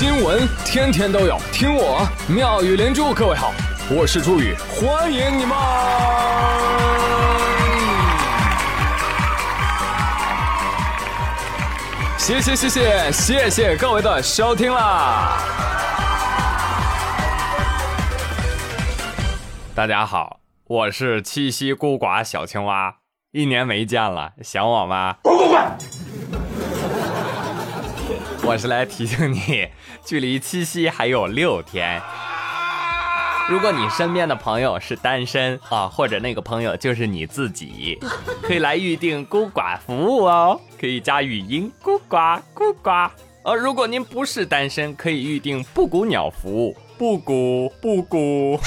新闻天天都有，听我妙语连珠。各位好，我是朱宇，欢迎你们！谢谢谢谢谢谢各位的收听啦！大家好，我是七夕孤寡小青蛙，一年没见了，想我吗？滚滚滚！我是来提醒你，距离七夕还有六天。如果你身边的朋友是单身啊，或者那个朋友就是你自己，可以来预定孤寡服务哦，可以加语音孤寡孤寡。而如果您不是单身，可以预定布谷鸟服务，布谷布谷。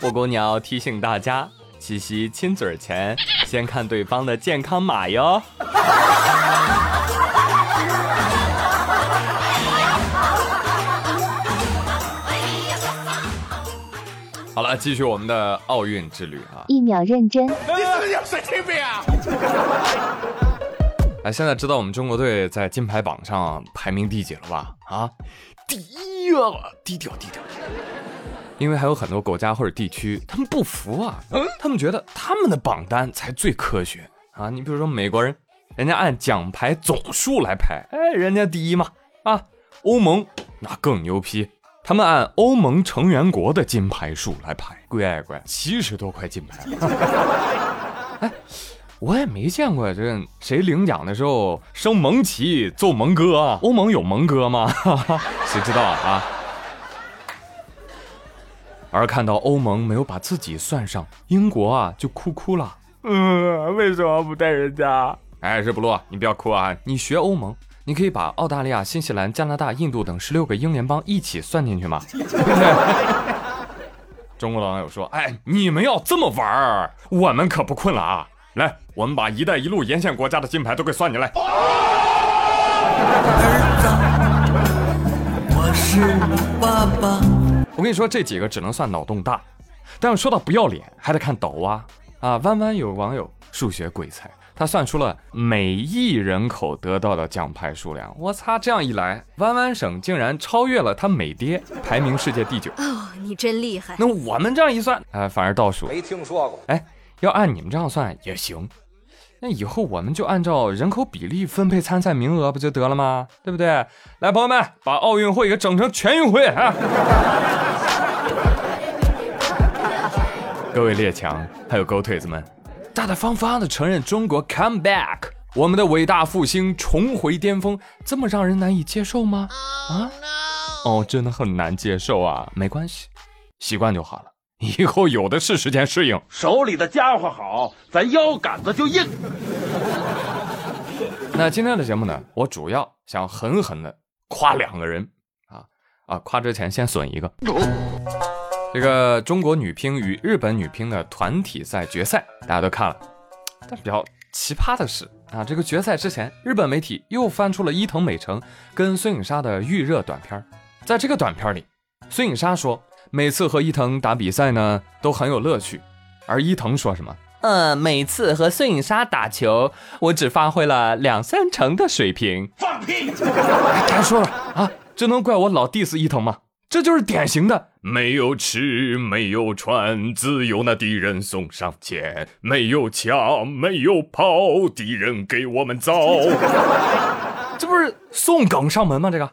布谷鸟提醒大家，七夕亲嘴前先看对方的健康码哟。好了，继续我们的奥运之旅啊！一秒认真，你是不是有神经病啊？哎，现在知道我们中国队在金牌榜上排名第几了吧？啊，第一啊，低调低调。因为还有很多国家或者地区，他们不服啊，他们觉得他们的榜单才最科学啊。你比如说美国人，人家按奖牌总数来排，哎，人家第一嘛。啊，欧盟那更牛批。他们按欧盟成员国的金牌数来排，乖乖，七十多块金牌。哎，我也没见过这谁领奖的时候升蒙旗奏蒙歌啊？欧盟有蒙歌吗？谁知道啊？而看到欧盟没有把自己算上，英国啊就哭哭了。嗯，为什么不带人家？哎，日不落，你不要哭啊！你学欧盟。你可以把澳大利亚、新西兰、加拿大、印度等十六个英联邦一起算进去吗？中国的网友说：“哎，你们要这么玩儿，我们可不困了啊！来，我们把‘一带一路’沿线国家的金牌都给算进来。”我是爸爸。我跟你说，这几个只能算脑洞大，但是说到不要脸，还得看抖啊啊！弯弯有网友数学鬼才。他算出了每亿人口得到的奖牌数量，我擦！这样一来，湾湾省竟然超越了他美爹，排名世界第九。哦，你真厉害！那我们这样一算，哎，反而倒数。没听说过。哎，要按你们这样算也行。那以后我们就按照人口比例分配参赛名额，不就得了吗？对不对？来，朋友们，把奥运会给整成全运会啊！各位列强，还有狗腿子们。大大方方的承认中国 come back，我们的伟大复兴重回巅峰，这么让人难以接受吗？啊，哦，真的很难接受啊。没关系，习惯就好了，以后有的是时间适应。手里的家伙好，咱腰杆子就硬。那今天的节目呢，我主要想狠狠的夸两个人啊啊！夸之前先损一个。这个中国女乒与日本女乒的团体赛决赛，大家都看了。但比较奇葩的是啊，这个决赛之前，日本媒体又翻出了伊藤美诚跟孙颖莎的预热短片。在这个短片里，孙颖莎说每次和伊藤打比赛呢都很有乐趣，而伊藤说什么？呃，每次和孙颖莎打球，我只发挥了两三成的水平。放屁！该说了啊，这能怪我老 diss 伊藤吗？这就是典型的没有吃没有穿，自有那敌人送上前；没有枪没有炮，敌人给我们造。这不是送梗上门吗？这个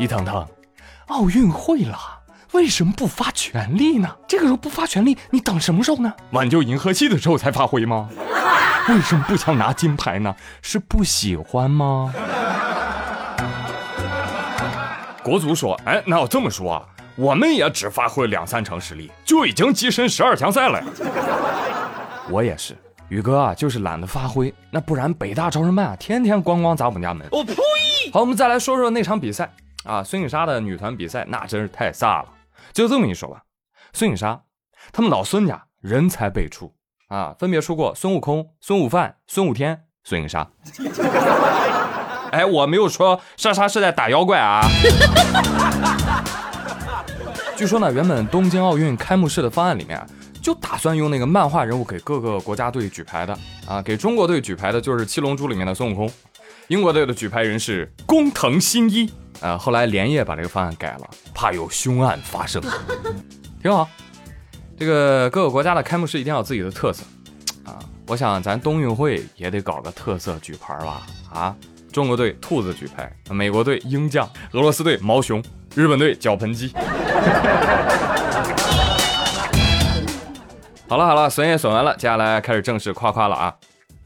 一堂堂，奥运会了，为什么不发全力呢？这个时候不发全力，你等什么时候呢？挽救银河系的时候才发挥吗？为什么不想拿金牌呢？是不喜欢吗？国足说：“哎，那要这么说啊，我们也只发挥两三成实力，就已经跻身十二强赛了呀。”我也是，宇哥啊，就是懒得发挥，那不然北大招生办啊，天天咣咣砸我们家门。我呸！好，我们再来说说那场比赛啊，孙颖莎的女团比赛，那真是太飒了。就这么一说吧，孙颖莎他们老孙家人才辈出啊，分别出过孙悟空、孙悟饭、孙悟天、孙颖莎。哎，我没有说莎莎是在打妖怪啊。据说呢，原本东京奥运开幕式的方案里面就打算用那个漫画人物给各个国家队举牌的啊，给中国队举牌的就是《七龙珠》里面的孙悟空，英国队的举牌人是工藤新一呃，后来连夜把这个方案改了，怕有凶案发生，挺好。这个各个国家的开幕式一定要有自己的特色啊！我想咱冬运会也得搞个特色举牌吧？啊，中国队兔子举牌，美国队鹰将，俄罗斯队毛熊，日本队脚盆鸡。好了好了，损也损完了，接下来开始正式夸夸了啊！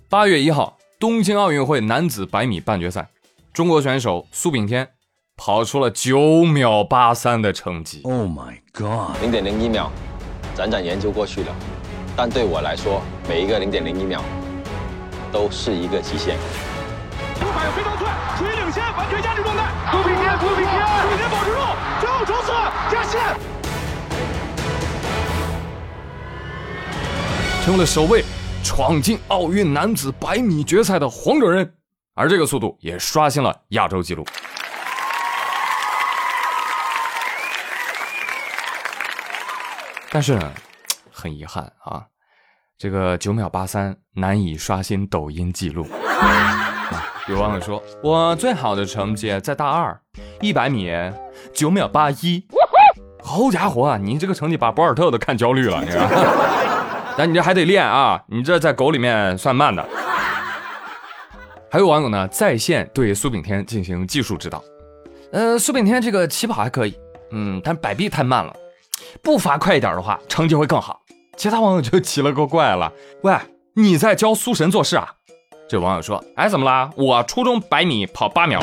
八月一号，东京奥运会男子百米半决赛，中国选手苏炳添跑出了九秒八三的成绩。Oh my god！零点零一秒。辗转研究过去了，但对我来说，每一个零点零一秒都是一个极限。一百飞刀寸，处于领先，完全压制状态。苏炳添，苏炳添，苏炳添保持住，最后冲刺，加线。成了首位闯进奥运男子百米决赛的黄种人，而这个速度也刷新了亚洲纪录。但是呢，很遗憾啊，这个九秒八三难以刷新抖音记录。有网友说，我最好的成绩在大二，一百米九秒八一。好家伙啊，你这个成绩把博尔特都看焦虑了，你看。但你这还得练啊，你这在狗里面算慢的。还有网友呢，在线对苏炳添进行技术指导。呃，苏炳添这个起跑还可以，嗯，但摆臂太慢了。步伐快一点的话，成绩会更好。其他网友就奇了个怪了：“喂，你在教苏神做事啊？”这网友说：“哎，怎么啦？我初中百米跑八秒。”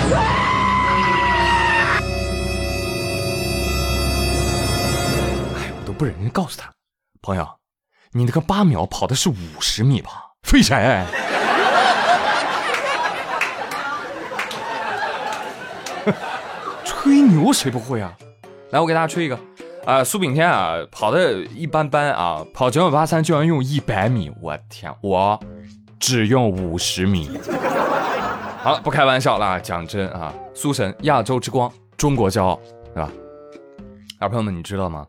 哎，我都不忍心告诉他，朋友，你那个八秒跑的是五十米吧？废柴！吹牛谁不会啊？来，我给大家吹一个。啊，苏炳添啊，跑的一般般啊，跑九秒八三居然用一百米，我天，我只用五十米。好了，不开玩笑了，讲真啊，苏神亚洲之光，中国骄傲，对吧？小朋友们，你知道吗？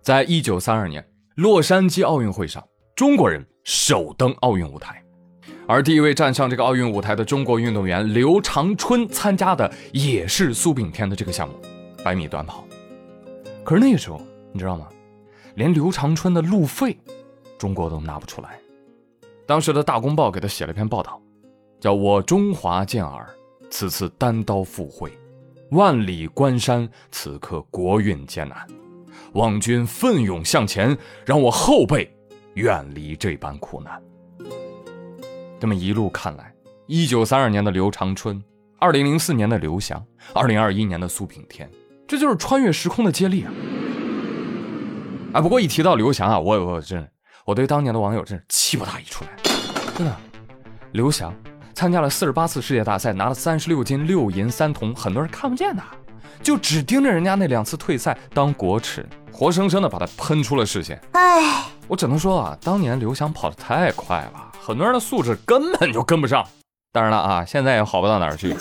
在一九三二年洛杉矶奥运会上，中国人首登奥运舞台，而第一位站上这个奥运舞台的中国运动员刘长春参加的也是苏炳添的这个项目，百米短跑。可是那个时候，你知道吗？连刘长春的路费，中国都拿不出来。当时的大公报给他写了篇报道，叫我中华健儿，此次单刀赴会，万里关山，此刻国运艰难，望君奋勇向前，让我后辈远离这般苦难。这么一路看来，一九三二年的刘长春，二零零四年的刘翔，二零二一年的苏炳添。这就是穿越时空的接力啊！啊，不过一提到刘翔啊，我我真我对当年的网友真是气不打一处来。真的，刘翔参加了四十八次世界大赛，拿了三十六金六银三铜，很多人看不见的，就只盯着人家那两次退赛当国耻，活生生的把他喷出了视线。唉，我只能说啊，当年刘翔跑得太快了，很多人的素质根本就跟不上。当然了啊，现在也好不到哪儿去。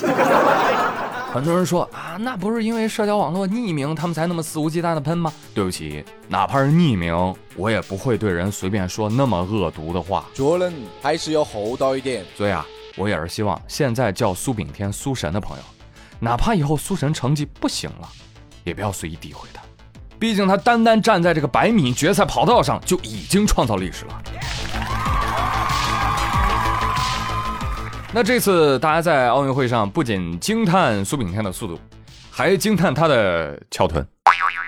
很多人说啊，那不是因为社交网络匿名，他们才那么肆无忌惮的喷吗？对不起，哪怕是匿名，我也不会对人随便说那么恶毒的话。做人还是要厚道一点。所以啊，我也是希望现在叫苏炳添苏神的朋友，哪怕以后苏神成绩不行了，也不要随意诋毁他。毕竟他单单站在这个百米决赛跑道上，就已经创造历史了。那这次大家在奥运会上不仅惊叹苏炳添的速度，还惊叹他的翘臀。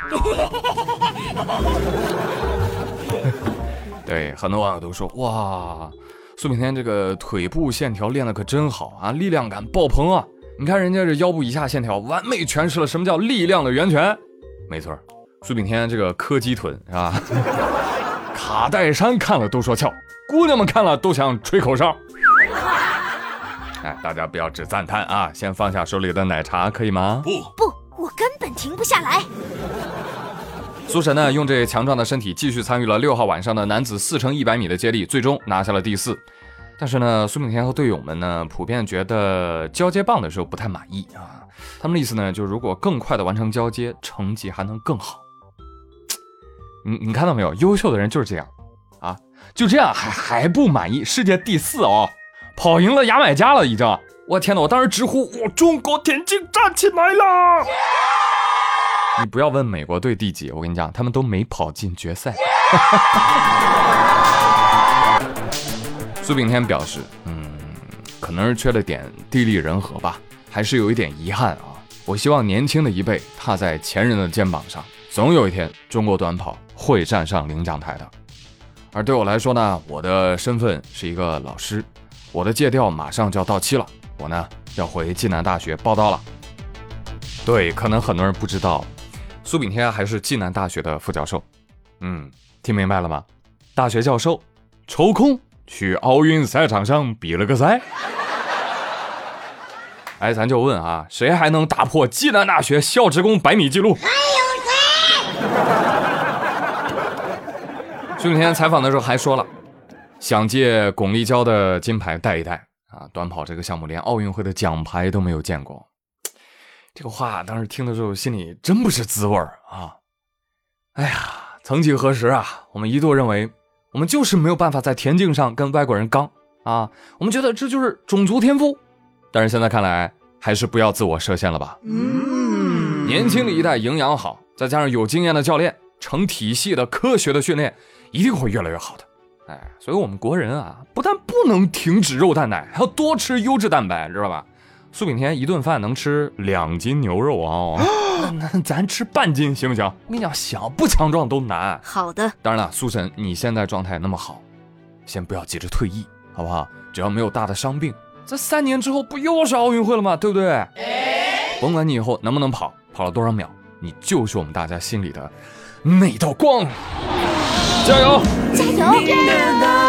对，很多网友都说哇，苏炳添这个腿部线条练的可真好啊，力量感爆棚啊！你看人家这腰部以下线条，完美诠释了什么叫力量的源泉。没错，苏炳添这个柯基臀是吧？卡戴珊看了都说翘，姑娘们看了都想吹口哨。哎，大家不要只赞叹啊，先放下手里的奶茶，可以吗？不不，我根本停不下来。苏神呢，用这强壮的身体继续参与了六号晚上的男子四乘一百米的接力，最终拿下了第四。但是呢，苏炳添和队友们呢，普遍觉得交接棒的时候不太满意啊。他们的意思呢，就是如果更快的完成交接，成绩还能更好。你你看到没有？优秀的人就是这样啊，就这样还还不满意，世界第四哦。跑赢了牙买加了，已经我天呐！我当时直呼：“我中国田径站起来了！”你不要问美国队第几，我跟你讲，他们都没跑进决赛。苏炳添表示：“嗯，可能是缺了点地利人和吧，还是有一点遗憾啊。我希望年轻的一辈踏在前人的肩膀上，总有一天中国短跑会站上领奖台的。而对我来说呢，我的身份是一个老师，我的借调马上就要到期了。”我呢要回暨南大学报道了。对，可能很多人不知道，苏炳添还是暨南大学的副教授。嗯，听明白了吗？大学教授抽空去奥运赛场上比了个赛。哎，咱就问啊，谁还能打破暨南大学校职工百米记录？还有谁？苏炳添采访的时候还说了，想借巩立姣的金牌带一带。啊，短跑这个项目连奥运会的奖牌都没有见过，这个话当时听的时候心里真不是滋味儿啊！哎呀，曾几何时啊，我们一度认为我们就是没有办法在田径上跟外国人刚啊，我们觉得这就是种族天赋，但是现在看来还是不要自我设限了吧。嗯，年轻的一代营养好，再加上有经验的教练，成体系的科学的训练，一定会越来越好的。哎，所以我们国人啊，不但不能停止肉蛋奶，还要多吃优质蛋白，知道吧？苏炳添一顿饭能吃两斤牛肉啊，那咱吃半斤行不行？我跟你讲，想不强壮都难。好的。当然了，苏神，你现在状态那么好，先不要急着退役，好不好？只要没有大的伤病，这三年之后不又是奥运会了吗？对不对？甭管你以后能不能跑，跑了多少秒，你就是我们大家心里的那道光。加油！加油！